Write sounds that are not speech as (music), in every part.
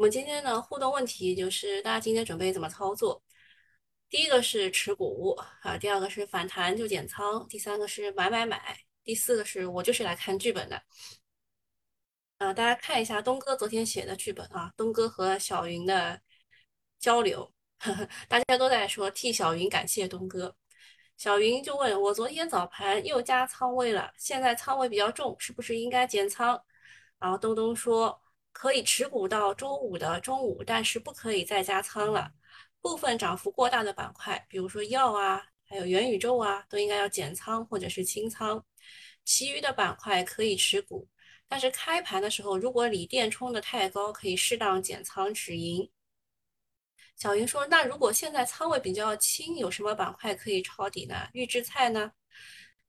我们今天的互动问题就是大家今天准备怎么操作？第一个是持股啊，第二个是反弹就减仓，第三个是买买买，第四个是我就是来看剧本的。啊，大家看一下东哥昨天写的剧本啊，东哥和小云的交流，呵呵，大家都在说替小云感谢东哥。小云就问我，昨天早盘又加仓位了，现在仓位比较重，是不是应该减仓？然后东东说可以持股到周五的中午，但是不可以再加仓了。部分涨幅过大的板块，比如说药啊，还有元宇宙啊，都应该要减仓或者是清仓。其余的板块可以持股。但是开盘的时候，如果锂电冲的太高，可以适当减仓止盈。小云说：“那如果现在仓位比较轻，有什么板块可以抄底呢？预制菜呢？”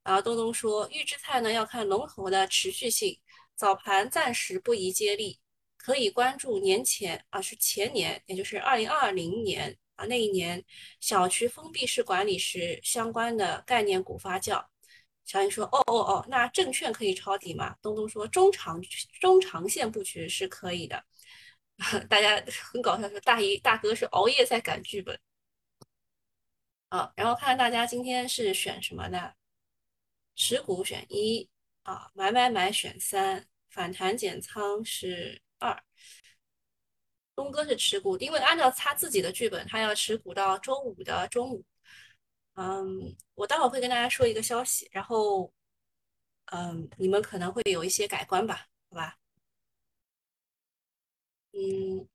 然后东东说：“预制菜呢要看龙头的持续性，早盘暂时不宜接力，可以关注年前啊，是前年，也就是二零二零年啊那一年小区封闭式管理时相关的概念股发酵。”小云说：“哦哦哦，那证券可以抄底吗？”东东说：“中长中长线布局是可以的。(laughs) ”大家很搞笑，说大姨大哥是熬夜在赶剧本。啊，然后看看大家今天是选什么呢？持股选一啊，买买买选三，反弹减仓是二。东哥是持股，因为按照他自己的剧本，他要持股到周五的中午。嗯，我待会儿会跟大家说一个消息，然后，嗯，你们可能会有一些改观吧，好吧？嗯，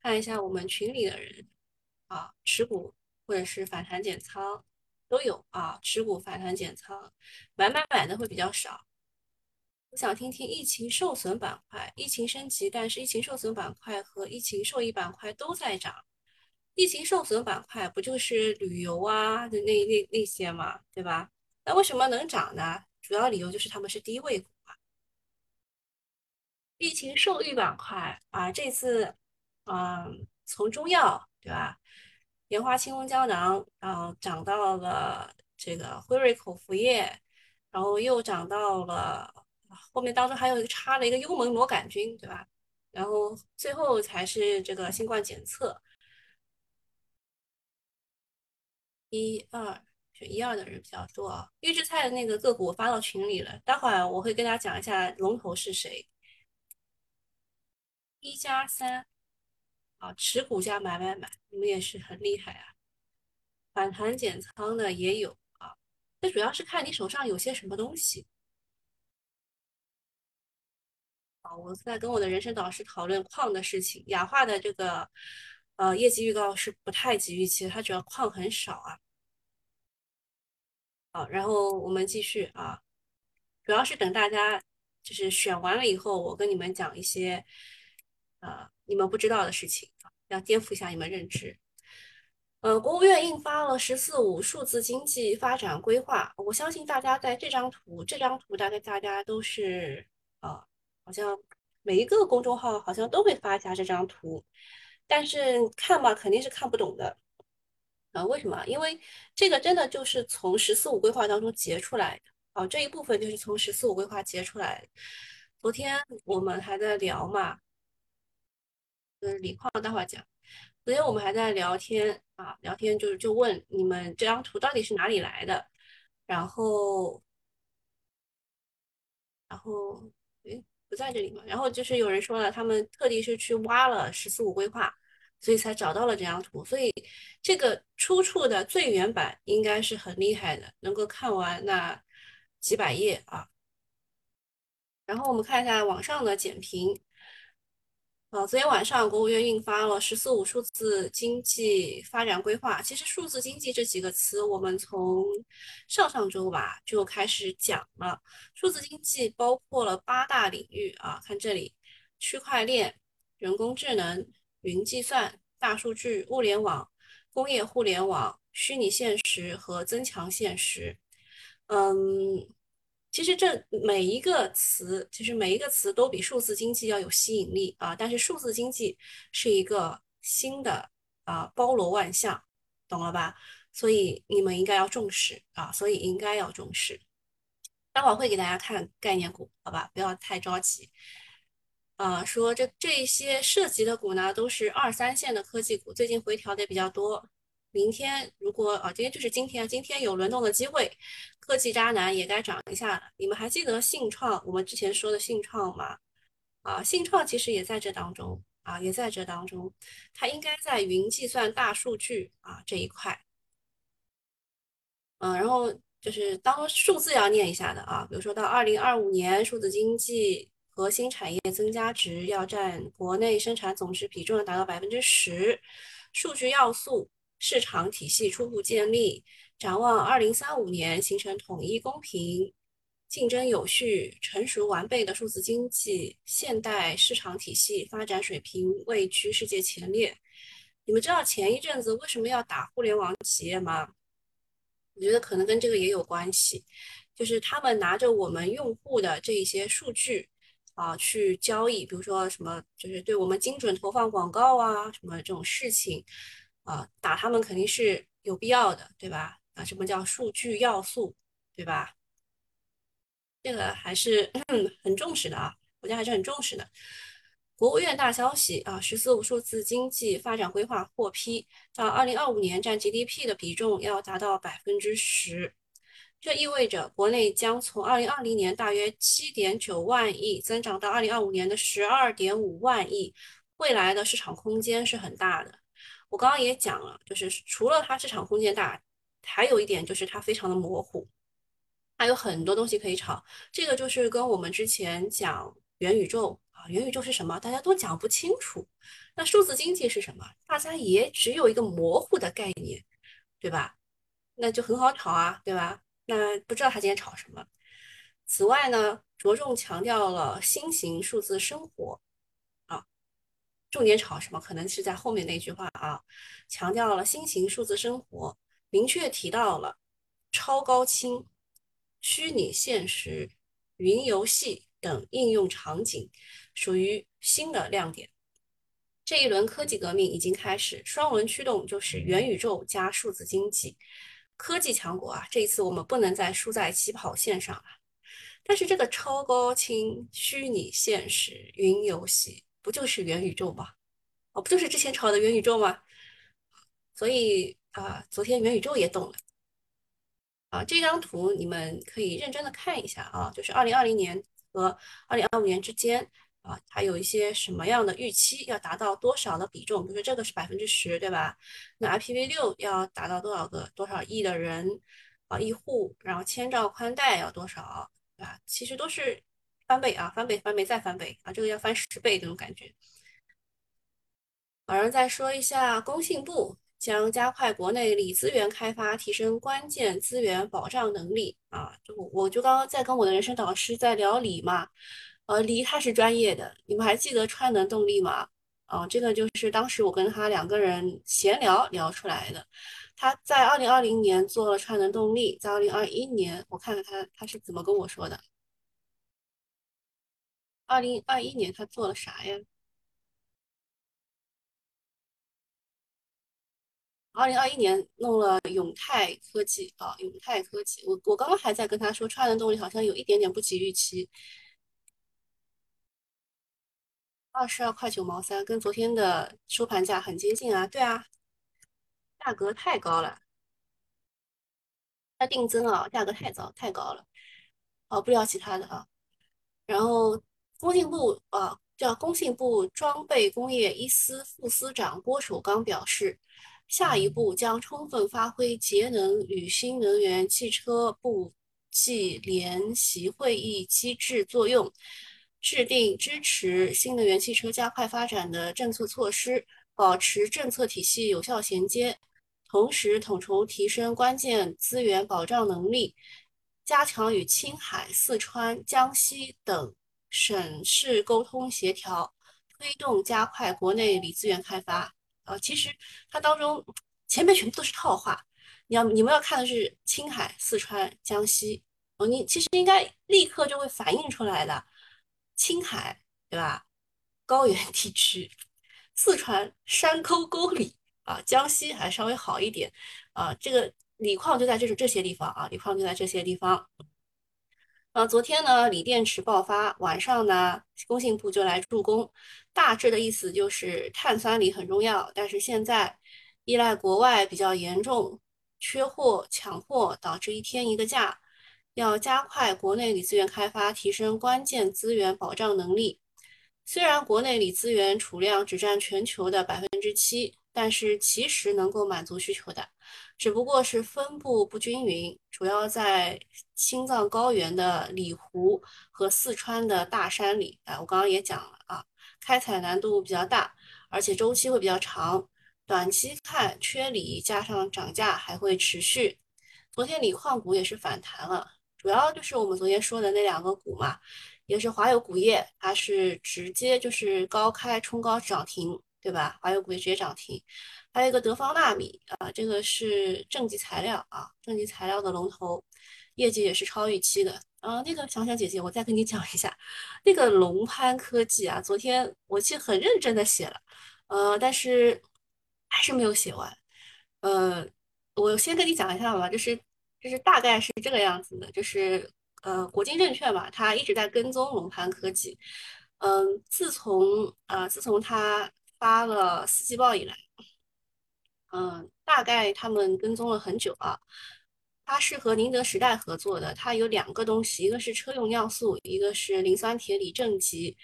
看一下我们群里的人啊，持股或者是反弹减仓都有啊，持股反弹减仓，买买买的会比较少。我想听听疫情受损板块，疫情升级，但是疫情受损板块和疫情受益板块都在涨。疫情受损板块不就是旅游啊的那那那些嘛，对吧？那为什么能涨呢？主要理由就是他们是低位股啊。疫情受益板块啊，这次嗯，从中药对吧，莲花清瘟胶囊，然后涨到了这个辉瑞口服液，然后又涨到了后面当中还有一个插了一个幽门螺杆菌，对吧？然后最后才是这个新冠检测。一二选一二的人比较多啊。预制菜的那个个股我发到群里了，待会儿我会跟大家讲一下龙头是谁。一加三，啊，持股加买买买，你们也是很厉害啊。反弹减仓的也有啊，这主要是看你手上有些什么东西。我在跟我的人生导师讨论矿的事情，雅化的这个。呃，业绩预告是不太及预期，它主要矿很少啊。好，然后我们继续啊，主要是等大家就是选完了以后，我跟你们讲一些呃你们不知道的事情，要颠覆一下你们认知。呃，国务院印发了《十四五数字经济发展规划》，我相信大家在这张图，这张图大概大家都是呃，好像每一个公众号好像都会发一下这张图。但是看吧，肯定是看不懂的啊？为什么？因为这个真的就是从“十四五”规划当中截出来的啊，这一部分就是从“十四五”规划截出来的。昨天我们还在聊嘛，嗯，李矿待会儿讲。昨天我们还在聊天啊，聊天就是就问你们这张图到底是哪里来的，然后，然后，诶，不在这里嘛？然后就是有人说了，他们特地是去挖了“十四五”规划。所以才找到了这张图，所以这个出处的最原版应该是很厉害的，能够看完那几百页啊。然后我们看一下网上的简评，啊，昨天晚上国务院印发了“十四五”数字经济发展规划。其实“数字经济”这几个词，我们从上上周吧就开始讲了。数字经济包括了八大领域啊，看这里，区块链、人工智能。云计算、大数据、物联网、工业互联网、虚拟现实和增强现实。嗯，其实这每一个词，其实每一个词都比数字经济要有吸引力啊。但是数字经济是一个新的啊，包罗万象，懂了吧？所以你们应该要重视啊，所以应该要重视。待会儿会给大家看概念股，好吧？不要太着急。啊，说这这些涉及的股呢，都是二三线的科技股，最近回调的比较多。明天如果啊，今天就是今天，今天有轮动的机会，科技渣男也该涨一下了。你们还记得信创我们之前说的信创吗？啊，信创其实也在这当中啊，也在这当中，它应该在云计算、大数据啊这一块。嗯，然后就是当数字要念一下的啊，比如说到二零二五年，数字经济核心产业增加值要占国内生产总值比重要达到百分之十，数据要素市场体系初步建立，展望二零三五年形成统一公平。竞争有序、成熟完备的数字经济现代市场体系发展水平位居世界前列。你们知道前一阵子为什么要打互联网企业吗？我觉得可能跟这个也有关系，就是他们拿着我们用户的这一些数据啊去交易，比如说什么，就是对我们精准投放广告啊，什么这种事情啊，打他们肯定是有必要的，对吧？啊，什么叫数据要素，对吧？这个还是 (clears throat) 很重视的啊，国家还是很重视的。国务院大消息啊，“十四五”数字经济发展规划获批，到二零二五年占 GDP 的比重要达到百分之十。这意味着国内将从二零二零年大约七点九万亿增长到二零二五年的十二点五万亿，未来的市场空间是很大的。我刚刚也讲了，就是除了它市场空间大，还有一点就是它非常的模糊。还有很多东西可以炒，这个就是跟我们之前讲元宇宙啊，元宇宙是什么，大家都讲不清楚。那数字经济是什么，大家也只有一个模糊的概念，对吧？那就很好炒啊，对吧？那不知道他今天炒什么。此外呢，着重强调了新型数字生活，重点炒什么？可能是在后面那句话啊，强调了新型数字生活，明确提到了超高清。虚拟现实、云游戏等应用场景属于新的亮点。这一轮科技革命已经开始，双轮驱动就是元宇宙加数字经济。科技强国啊，这一次我们不能再输在起跑线上了。但是这个超高清虚拟现实、云游戏不就是元宇宙吗？哦，不就是之前炒的元宇宙吗？所以啊，昨天元宇宙也动了。啊，这张图你们可以认真的看一下啊，就是二零二零年和二零二五年之间啊，它有一些什么样的预期，要达到多少的比重？比如说这个是百分之十，对吧？那 IPv 六要达到多少个多少亿的人啊，亿户，然后千兆宽带要多少，对吧？其实都是翻倍啊，翻倍翻倍再翻倍啊，这个要翻十倍这种感觉。然后再说一下工信部。将加快国内锂资源开发，提升关键资源保障能力啊！就我就刚刚在跟我的人生导师在聊锂嘛，呃，锂他是专业的，你们还记得川能动力吗？啊，这个就是当时我跟他两个人闲聊聊出来的。他在二零二零年做了川能动力，在二零二一年，我看看他他是怎么跟我说的。二零二一年他做了啥呀？二零二一年弄了永泰科技啊，永泰科技，我我刚刚还在跟他说，川能动力好像有一点点不及预期，二十二块九毛三，跟昨天的收盘价很接近啊，对啊，价格太高了，它定增啊，价格太早太高了，哦，不聊其他的啊，然后工信部啊，叫工信部装备工业一司副司长郭守刚表示。下一步将充分发挥节能与新能源汽车部际联席会议机制作用，制定支持新能源汽车加快发展的政策措施，保持政策体系有效衔接，同时统筹提升关键资源保障能力，加强与青海、四川、江西等省市沟通协调，推动加快国内锂资源开发。啊，其实它当中前面全部都是套话，你要你们要看的是青海、四川、江西哦，你其实应该立刻就会反映出来的，青海对吧？高原地区，四川山沟沟里啊，江西还稍微好一点啊，这个锂矿就在这这些地方啊，锂矿就在这些地方。呃，昨天呢，锂电池爆发，晚上呢，工信部就来助攻。大致的意思就是碳酸锂很重要，但是现在依赖国外比较严重，缺货抢货导致一天一个价，要加快国内锂资源开发，提升关键资源保障能力。虽然国内锂资源储量只占全球的百分之七，但是其实能够满足需求的。只不过是分布不均匀，主要在青藏高原的里湖和四川的大山里。哎，我刚刚也讲了啊，开采难度比较大，而且周期会比较长。短期看缺锂，加上涨价还会持续。昨天锂矿股也是反弹了，主要就是我们昨天说的那两个股嘛，也是华友钴业，它是直接就是高开冲高涨停，对吧？华友钴业直接涨停。还有一个德方纳米啊，这个是正极材料啊，正极材料的龙头，业绩也是超预期的啊。那个小小姐姐，我再跟你讲一下，那个龙蟠科技啊，昨天我其实很认真的写了，呃，但是还是没有写完。呃，我先跟你讲一下吧，就是就是大概是这个样子的，就是呃，国金证券嘛，它一直在跟踪龙蟠科技，嗯，自从呃自从它发了四季报以来。嗯，大概他们跟踪了很久啊。它是和宁德时代合作的，它有两个东西，一个是车用尿素，一个是磷酸铁锂正极。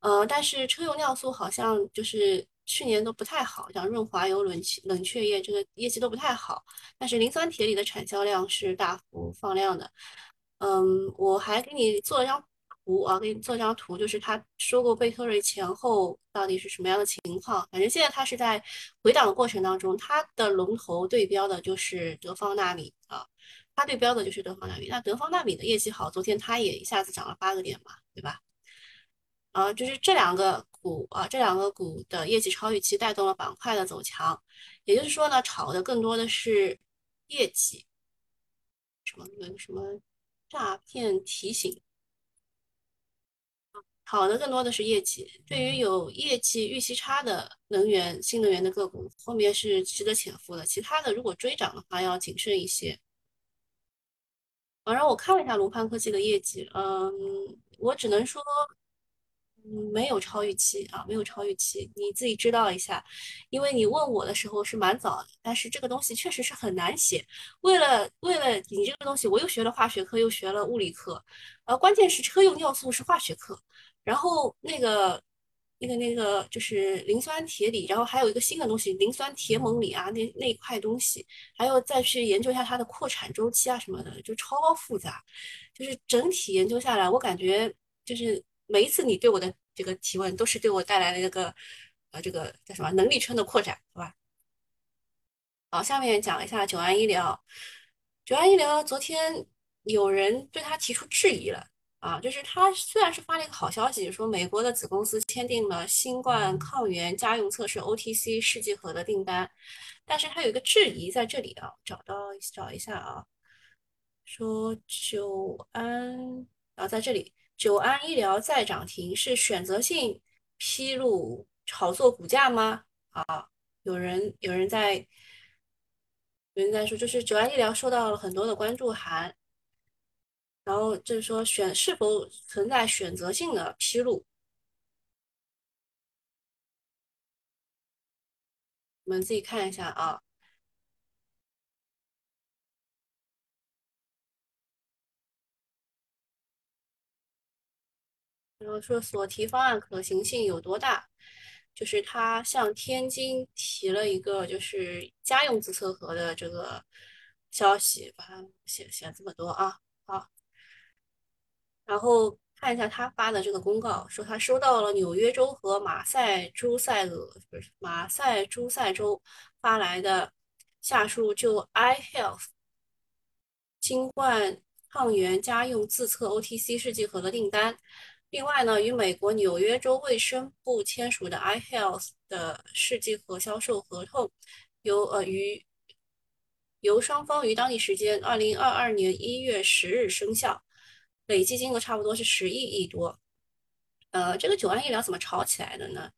呃，但是车用尿素好像就是去年都不太好，像润滑油、冷冷却液这个业绩都不太好。但是磷酸铁锂的产销量是大幅放量的。嗯，我还给你做了张。图啊，给你做张图，就是他收购贝特瑞前后到底是什么样的情况。反正现在他是在回档的过程当中，它的龙头对标的就是德方纳米啊，它对标的就是德方纳米。那德方纳米的业绩好，昨天它也一下子涨了八个点嘛，对吧？啊，就是这两个股啊，这两个股的业绩超预期带动了板块的走强。也就是说呢，炒的更多的是业绩，什么那个什么诈骗提醒。好的，更多的是业绩。对于有业绩预期差的能源、新能源的个股，后面是值得潜伏的。其他的如果追涨的话，要谨慎一些。然后我看了一下龙蟠科技的业绩，嗯，我只能说。嗯没有超预期啊，没有超预期，你自己知道一下。因为你问我的时候是蛮早的，但是这个东西确实是很难写。为了为了你这个东西，我又学了化学课，又学了物理课，呃，关键是车用尿素是化学课，然后那个那个那个就是磷酸铁锂，然后还有一个新的东西磷酸铁锰锂啊，那那一块东西，还要再去研究一下它的扩产周期啊什么的，就超复杂。就是整体研究下来，我感觉就是。每一次你对我的这个提问，都是对我带来了一个，呃，这个叫什么能力圈的扩展，好吧？好，下面讲一下九安医疗。九安医疗昨天有人对他提出质疑了啊，就是他虽然是发了一个好消息，说美国的子公司签订了新冠抗原家用测试 OTC 试剂盒的订单，但是他有一个质疑在这里啊，找到找一下啊，说九安啊，在这里。九安医疗再涨停是选择性披露炒作股价吗？啊，有人有人在有人在说，就是九安医疗收到了很多的关注函，然后就是说选是否存在选择性的披露，我们自己看一下啊。然后说所提方案可行性有多大？就是他向天津提了一个就是家用自测盒的这个消息，把它写写这么多啊。好，然后看一下他发的这个公告，说他收到了纽约州和马赛诸塞俄不是马赛诸塞州发来的下述就 iHealth 新冠抗原家用自测 OTC 试剂盒的订单。另外呢，与美国纽约州卫生部签署的 iHealth 的试剂盒销售合同，由呃于由双方于当地时间二零二二年一月十日生效，累计金额差不多是十亿亿多。呃，这个九安医疗怎么炒起来的呢？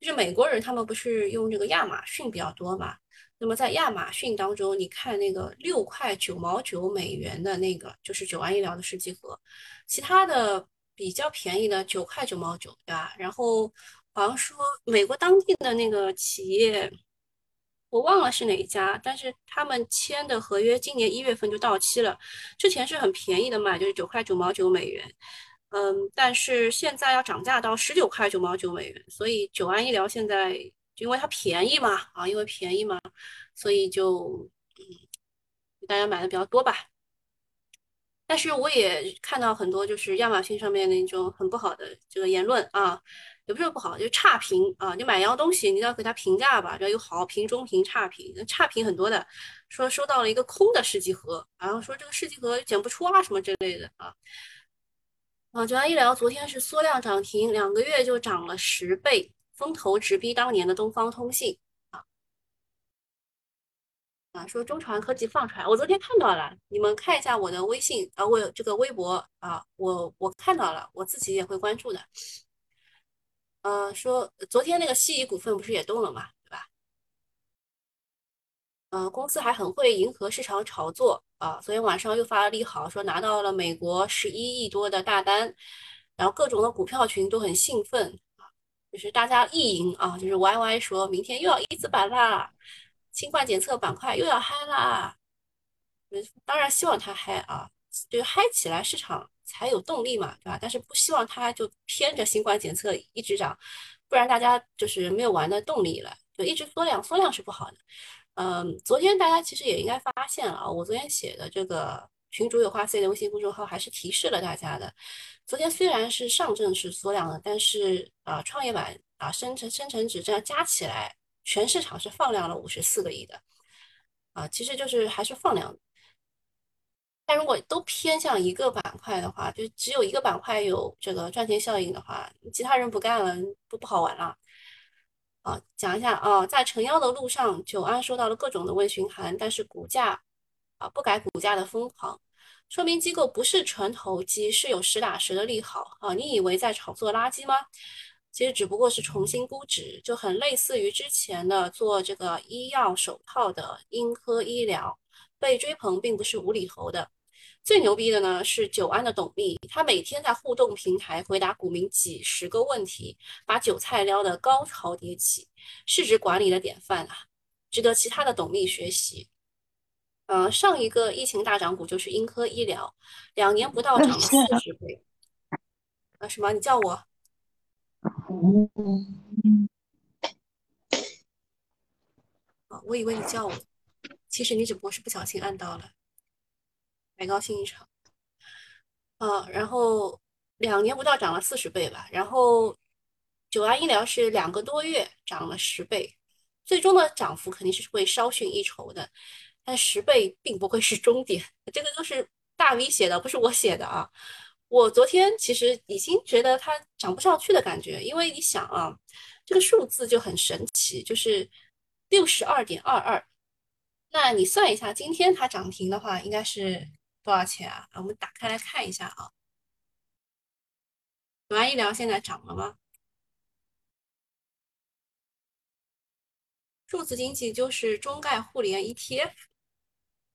就是美国人他们不是用这个亚马逊比较多嘛？那么在亚马逊当中，你看那个六块九毛九美元的那个就是九安医疗的试剂盒，其他的比较便宜的九块九毛九，对吧？然后好像说美国当地的那个企业，我忘了是哪一家，但是他们签的合约今年一月份就到期了，之前是很便宜的卖，就是九块九毛九美元。嗯，但是现在要涨价到十九块九毛九美元，所以九安医疗现在因为它便宜嘛，啊，因为便宜嘛，所以就嗯，大家买的比较多吧。但是我也看到很多就是亚马逊上面那种很不好的这个言论啊，也不是不好，就是差评啊。你买一样东西，你要给它评价吧，要有好评、中评、差评，差评很多的，说收到了一个空的试剂盒，然后说这个试剂盒检不出啊什么之类的啊。啊，九安医疗昨天是缩量涨停，两个月就涨了十倍，风头直逼当年的东方通信啊！说中传科技放出来，我昨天看到了，你们看一下我的微信啊，我这个微博啊，我我看到了，我自己也会关注的。呃，说昨天那个西仪股份不是也动了嘛？对吧呃，公司还很会迎合市场炒作啊！昨天晚上又发了利好，说拿到了美国十一亿多的大单，然后各种的股票群都很兴奋啊，就是大家意淫啊，就是 YY 说明天又要一字板啦，新冠检测板块又要嗨啦！当然希望它嗨啊，就嗨起来市场才有动力嘛，对吧？但是不希望它就偏着新冠检测一直涨，不然大家就是没有玩的动力了，就一直缩量，缩量是不好的。嗯，昨天大家其实也应该发现了啊，我昨天写的这个群主有话 C 的微信公众号还是提示了大家的。昨天虽然是上证是缩量的，但是啊，创业板啊，深成深成指这样加起来，全市场是放量了五十四个亿的啊，其实就是还是放量。但如果都偏向一个板块的话，就只有一个板块有这个赚钱效应的话，其他人不干了，不不好玩了。啊，讲一下啊，在成妖的路上，久安收到了各种的问询函，但是股价啊不改股价的疯狂，说明机构不是纯投机，是有实打实的利好啊。你以为在炒作垃圾吗？其实只不过是重新估值，就很类似于之前的做这个医药手套的英科医疗，被追捧并不是无厘头的。最牛逼的呢是久安的董秘，他每天在互动平台回答股民几十个问题，把韭菜撩得高潮迭起，市值管理的典范啊，值得其他的董秘学习。呃，上一个疫情大涨股就是英科医疗，两年不到涨了四十倍。啊，什么？你叫我？啊，我以为你叫我，其实你只不过是不小心按到了。白高兴一场，啊，然后两年不到涨了四十倍吧，然后九安医疗是两个多月涨了十倍，最终的涨幅肯定是会稍逊一筹的，但十倍并不会是终点，这个都是大 V 写的，不是我写的啊。我昨天其实已经觉得它涨不上去的感觉，因为你想啊，这个数字就很神奇，就是六十二点二二，那你算一下，今天它涨停的话，应该是。多少钱啊？我们打开来看一下啊。九安医疗现在涨了吗？数字经济就是中概互联 ETF，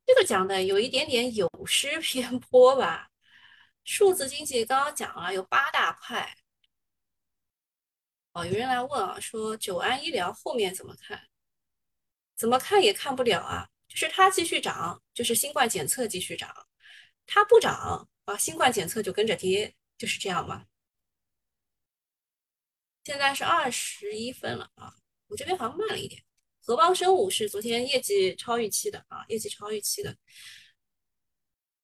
这个讲的有一点点有失偏颇吧。数字经济刚刚讲了有八大块。哦，有人来问啊，说九安医疗后面怎么看？怎么看也看不了啊，就是它继续涨，就是新冠检测继续涨。它不涨啊，新冠检测就跟着跌，就是这样嘛。现在是二十一分了啊，我这边好像慢了一点。合邦生物是昨天业绩超预期的啊，业绩超预期的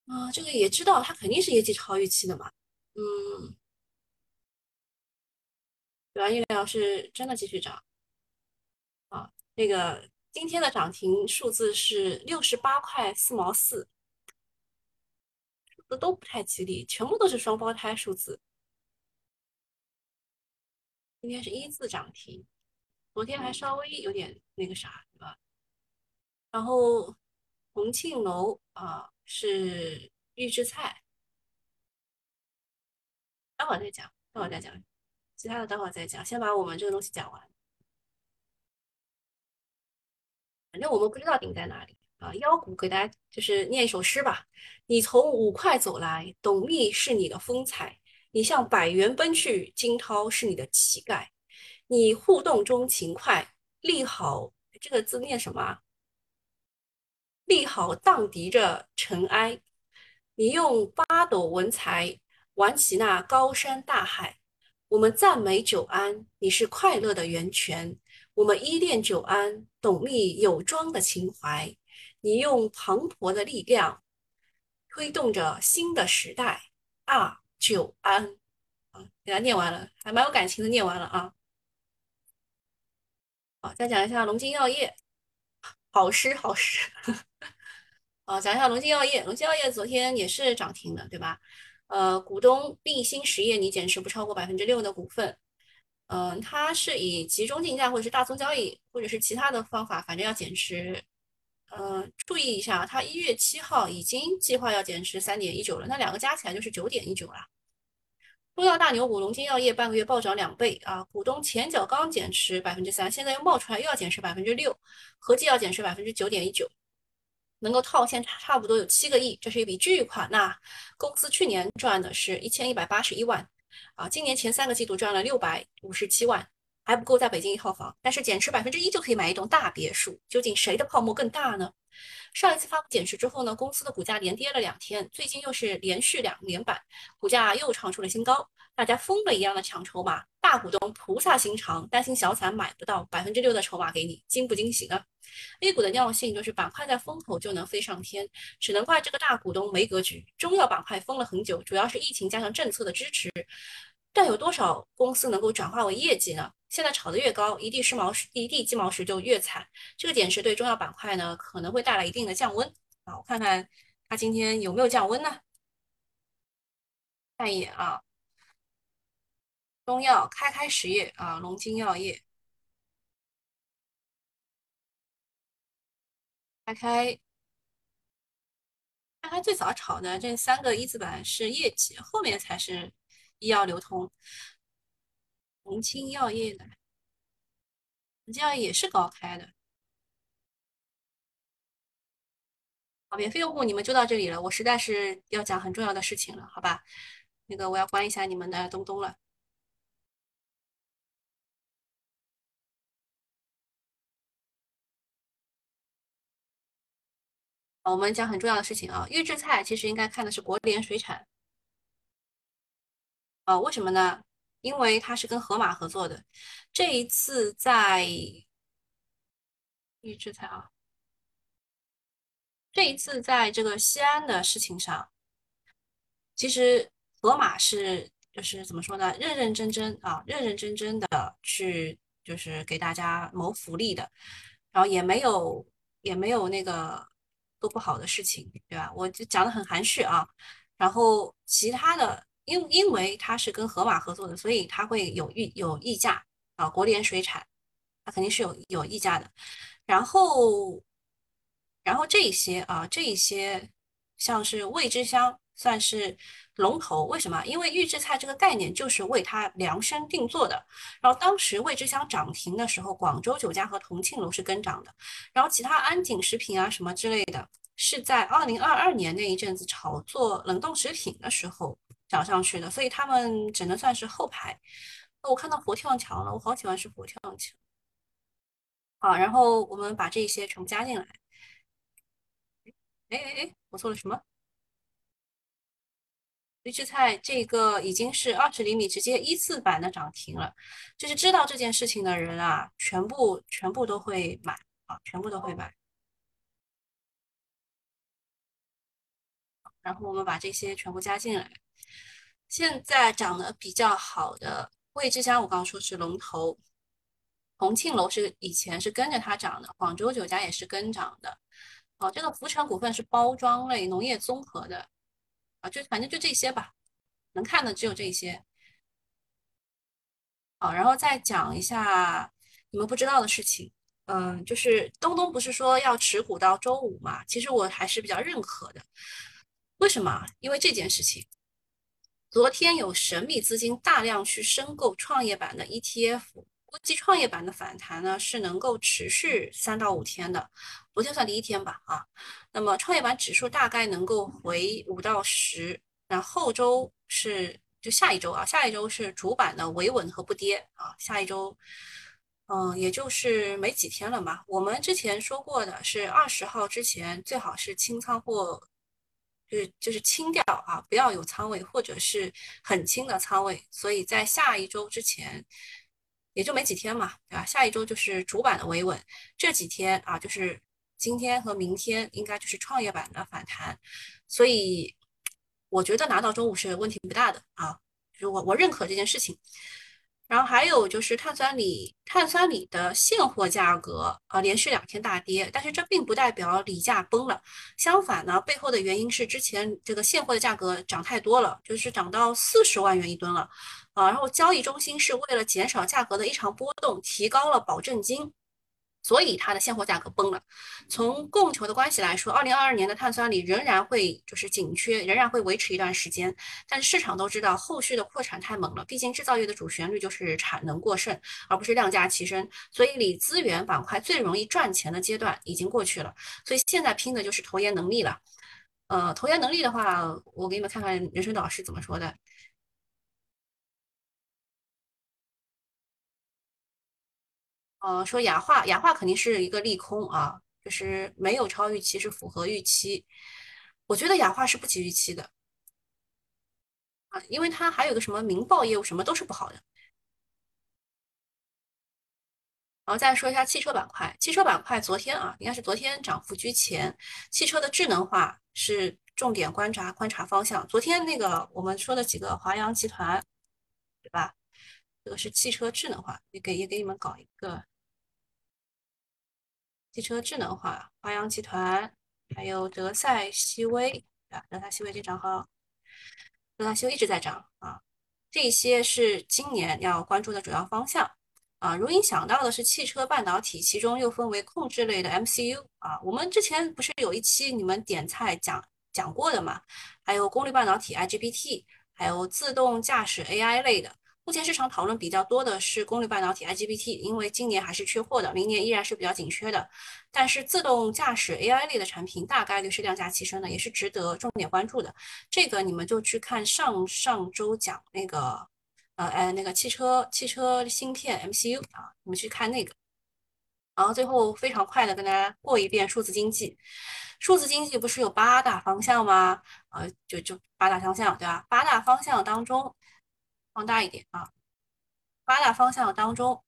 啊，这个也知道它肯定是业绩超预期的嘛。嗯，九安医疗是真的继续涨啊，那个今天的涨停数字是六十八块四毛四。都都不太吉利，全部都是双胞胎数字。今天是一字涨停，昨天还稍微有点那个啥，对吧？然后重庆楼啊是预制菜，待会儿再讲，待会儿再讲。其他的待会儿再讲，先把我们这个东西讲完。反正我们不知道顶在哪里啊。妖股给大家就是念一首诗吧：你从五块走来，董秘是你的风采；你向百元奔去，惊涛是你的气概。你互动中勤快，利好这个字念什么？立好荡涤着尘埃。你用八斗文才挽起那高山大海。我们赞美久安，你是快乐的源泉。我们依恋久安，董秘有庄的情怀。你用磅礴的力量推动着新的时代啊！久安啊，给他念完了，还蛮有感情的，念完了啊。好，再讲一下龙津药业，好诗好诗。啊，(laughs) 讲一下龙津药业，龙津药业昨天也是涨停的，对吧？呃，股东立新实业拟减持不超过百分之六的股份。嗯，它是以集中竞价或者是大宗交易，或者是其他的方法，反正要减持。嗯，注意一下，它一月七号已经计划要减持三点一九了，那两个加起来就是九点一九了。中药大牛股龙津药业半个月暴涨两倍啊！股东前脚刚减持百分之三，现在又冒出来又要减持百分之六，合计要减持百分之九点一九，能够套现差不多有七个亿，这是一笔巨款那！公司去年赚的是一千一百八十一万。啊，今年前三个季度赚了六百五十七万，还不够在北京一套房，但是减持百分之一就可以买一栋大别墅。究竟谁的泡沫更大呢？上一次发布减持之后呢，公司的股价连跌了两天，最近又是连续两连板，股价又创出了新高，大家疯了一样的抢筹码，大股东菩萨心肠，担心小散买不到百分之六的筹码给你，惊不惊喜呢？A 股的尿性就是板块在风口就能飞上天，只能怪这个大股东没格局。中药板块封了很久，主要是疫情加上政策的支持。但有多少公司能够转化为业绩呢？现在炒得越高，一地失毛一地鸡毛时就越惨。这个点是对中药板块呢，可能会带来一定的降温啊。我看看它今天有没有降温呢？看一眼啊，中药开开实业啊，龙津药业开开开开最早炒的这三个一字板是业绩，后面才是。医药流通，红青药业的，红青药业也是高开的。好，免费用户你们就到这里了，我实在是要讲很重要的事情了，好吧？那个我要关一下你们的东东了。我们讲很重要的事情啊，预制菜其实应该看的是国联水产。啊，为什么呢？因为它是跟盒马合作的。这一次在预制菜啊，这一次在这个西安的事情上，其实盒马是就是怎么说呢？认认真真啊，认认真真的去就是给大家谋福利的，然后也没有也没有那个多不好的事情，对吧？我就讲的很含蓄啊。然后其他的。因因为它是跟盒马合作的，所以它会有溢有溢价啊。国联水产，它肯定是有有溢价的。然后，然后这一些啊，这一些像是味之香算是龙头，为什么？因为预制菜这个概念就是为它量身定做的。然后当时味之香涨停的时候，广州酒家和同庆楼是跟涨的，然后其他安井食品啊什么之类的，是在二零二二年那一阵子炒作冷冻食品的时候。涨上去的，所以他们只能算是后排。那我看到佛跳墙了，我好喜欢吃佛跳墙。好，然后我们把这些全部加进来。哎哎哎，我做了什么？预制菜这个已经是二十厘米直接一字板的涨停了，就是知道这件事情的人啊，全部全部都会买啊，全部都会买。然后我们把这些全部加进来。现在涨得比较好的味之香，我刚刚说是龙头，重庆楼是以前是跟着它涨的，广州酒家也是跟涨的。哦，这个福成股份是包装类农业综合的，啊，就反正就这些吧，能看的只有这些。好，然后再讲一下你们不知道的事情，嗯，就是东东不是说要持股到周五嘛？其实我还是比较认可的，为什么？因为这件事情。昨天有神秘资金大量去申购创业板的 ETF，估计创业板的反弹呢是能够持续三到五天的。昨天算第一天吧，啊，那么创业板指数大概能够回五到十，那后周是就下一周啊，下一周是主板的维稳和不跌啊，下一周，嗯，也就是没几天了嘛。我们之前说过的是二十号之前最好是清仓或。就是就是清掉啊，不要有仓位或者是很轻的仓位，所以在下一周之前也就没几天嘛，对吧？下一周就是主板的维稳，这几天啊，就是今天和明天应该就是创业板的反弹，所以我觉得拿到中午是问题不大的啊，就是我我认可这件事情。然后还有就是碳酸锂，碳酸锂的现货价格啊连续两天大跌，但是这并不代表锂价崩了，相反呢，背后的原因是之前这个现货的价格涨太多了，就是涨到四十万元一吨了，啊，然后交易中心是为了减少价格的异常波动，提高了保证金。所以它的现货价格崩了。从供求的关系来说，二零二二年的碳酸锂仍然会就是紧缺，仍然会维持一段时间。但是市场都知道，后续的扩产太猛了，毕竟制造业的主旋律就是产能过剩，而不是量价齐升。所以锂资源板块最容易赚钱的阶段已经过去了。所以现在拼的就是投研能力了。呃，投研能力的话，我给你们看看人生导师怎么说的。呃，说雅化，雅化肯定是一个利空啊，就是没有超预期，是符合预期。我觉得雅化是不及预期的啊，因为它还有个什么民报业务，什么都是不好的。然后再说一下汽车板块，汽车板块昨天啊，应该是昨天涨幅居前，汽车的智能化是重点观察观察方向。昨天那个我们说的几个华阳集团，对吧？这个是汽车智能化，也给也给你们搞一个。汽车智能化，华阳集团，还有德赛西威啊，德赛西威这账号，德赛西威一直在涨啊，这些是今年要关注的主要方向啊。如影想到的是汽车半导体，其中又分为控制类的 MCU 啊，我们之前不是有一期你们点菜讲讲过的嘛？还有功率半导体 IGBT，还有自动驾驶 AI 类的。目前市场讨论比较多的是功率半导体 IGBT，因为今年还是缺货的，明年依然是比较紧缺的。但是自动驾驶 AI 类的产品大概率是量价齐升的，也是值得重点关注的。这个你们就去看上上周讲那个，呃，哎，那个汽车汽车芯片 MCU 啊，你们去看那个。然后最后非常快的跟大家过一遍数字经济，数字经济不是有八大方向吗？呃，就就八大方向，对吧？八大方向当中。放大一点啊，八大方向当中，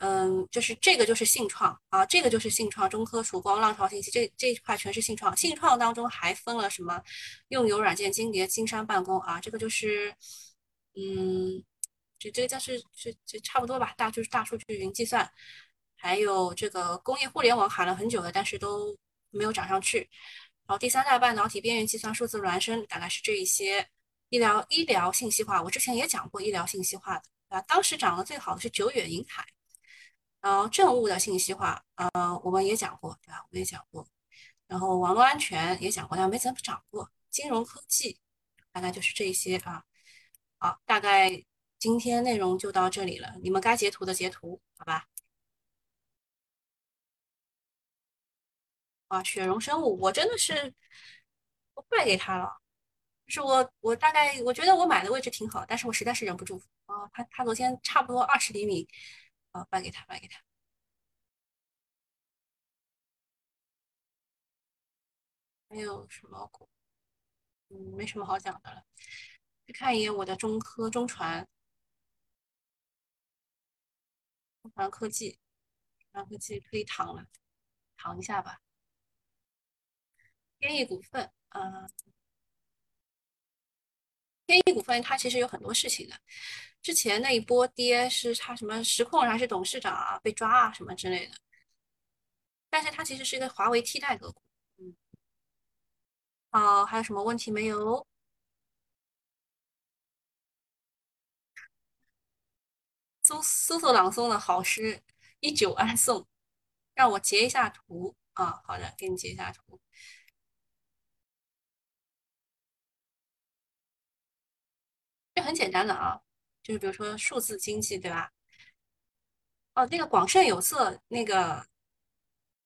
嗯，就是这个就是信创啊，这个就是信创，中科、曙光、浪潮信息，这这一块全是信创。信创当中还分了什么？用友软件、金蝶、金山办公啊，这个就是，嗯，这这个是是就差不多吧，大就是大数据云计算，还有这个工业互联网喊了很久了，但是都没有涨上去。然后第三大半导体、边缘计算、数字孪生，大概是这一些。医疗医疗信息化，我之前也讲过医疗信息化的，啊，当时涨得最好的是久远银海，然后政务的信息化，呃，我们也讲过，对吧？我们也讲过，然后网络安全也讲过，但没怎么涨过。金融科技大概就是这些啊，好，大概今天内容就到这里了，你们该截图的截图，好吧？啊，雪荣生物，我真的是我败给他了。是我，我大概我觉得我买的位置挺好，但是我实在是忍不住啊！他他昨天差不多二十厘米啊，卖给他，卖给他。还有什么股？嗯，没什么好讲的了。去看一眼我的中科中传，中传科技，中传科技可以躺了，躺一下吧。天翼股份，啊。天翼股份它其实有很多事情的，之前那一波跌是它什么实控还是董事长啊被抓啊什么之类的，但是它其实是一个华为替代个股。嗯，好，还有什么问题没有？苏苏索朗诵的好诗一九安颂，让我截一下图啊。好的，给你截一下图。这很简单的啊，就是比如说数字经济，对吧？哦，那个广盛有色那个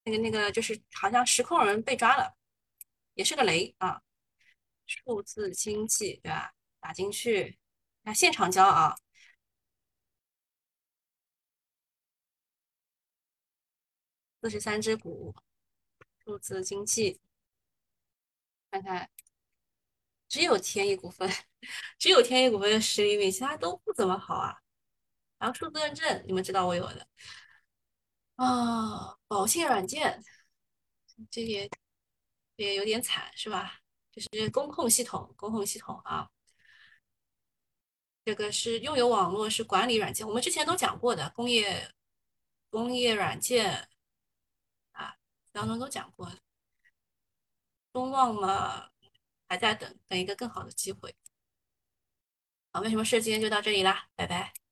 那个那个，就是好像实控人被抓了，也是个雷啊。数字经济，对吧？打进去，那现场交啊。四十三只股，数字经济，看看，只有天翼股份，只有天翼股份的实力比其他都不怎么好啊。然后数字认证，你们知道我有的啊。保信软件，这也也有点惨，是吧？就是工控系统，工控系统啊。这个是拥有网络，是管理软件，我们之前都讲过的工业工业软件啊，当中都讲过。中旺嘛，还在等等一个更好的机会。好，没什么事，今天就到这里啦，拜拜。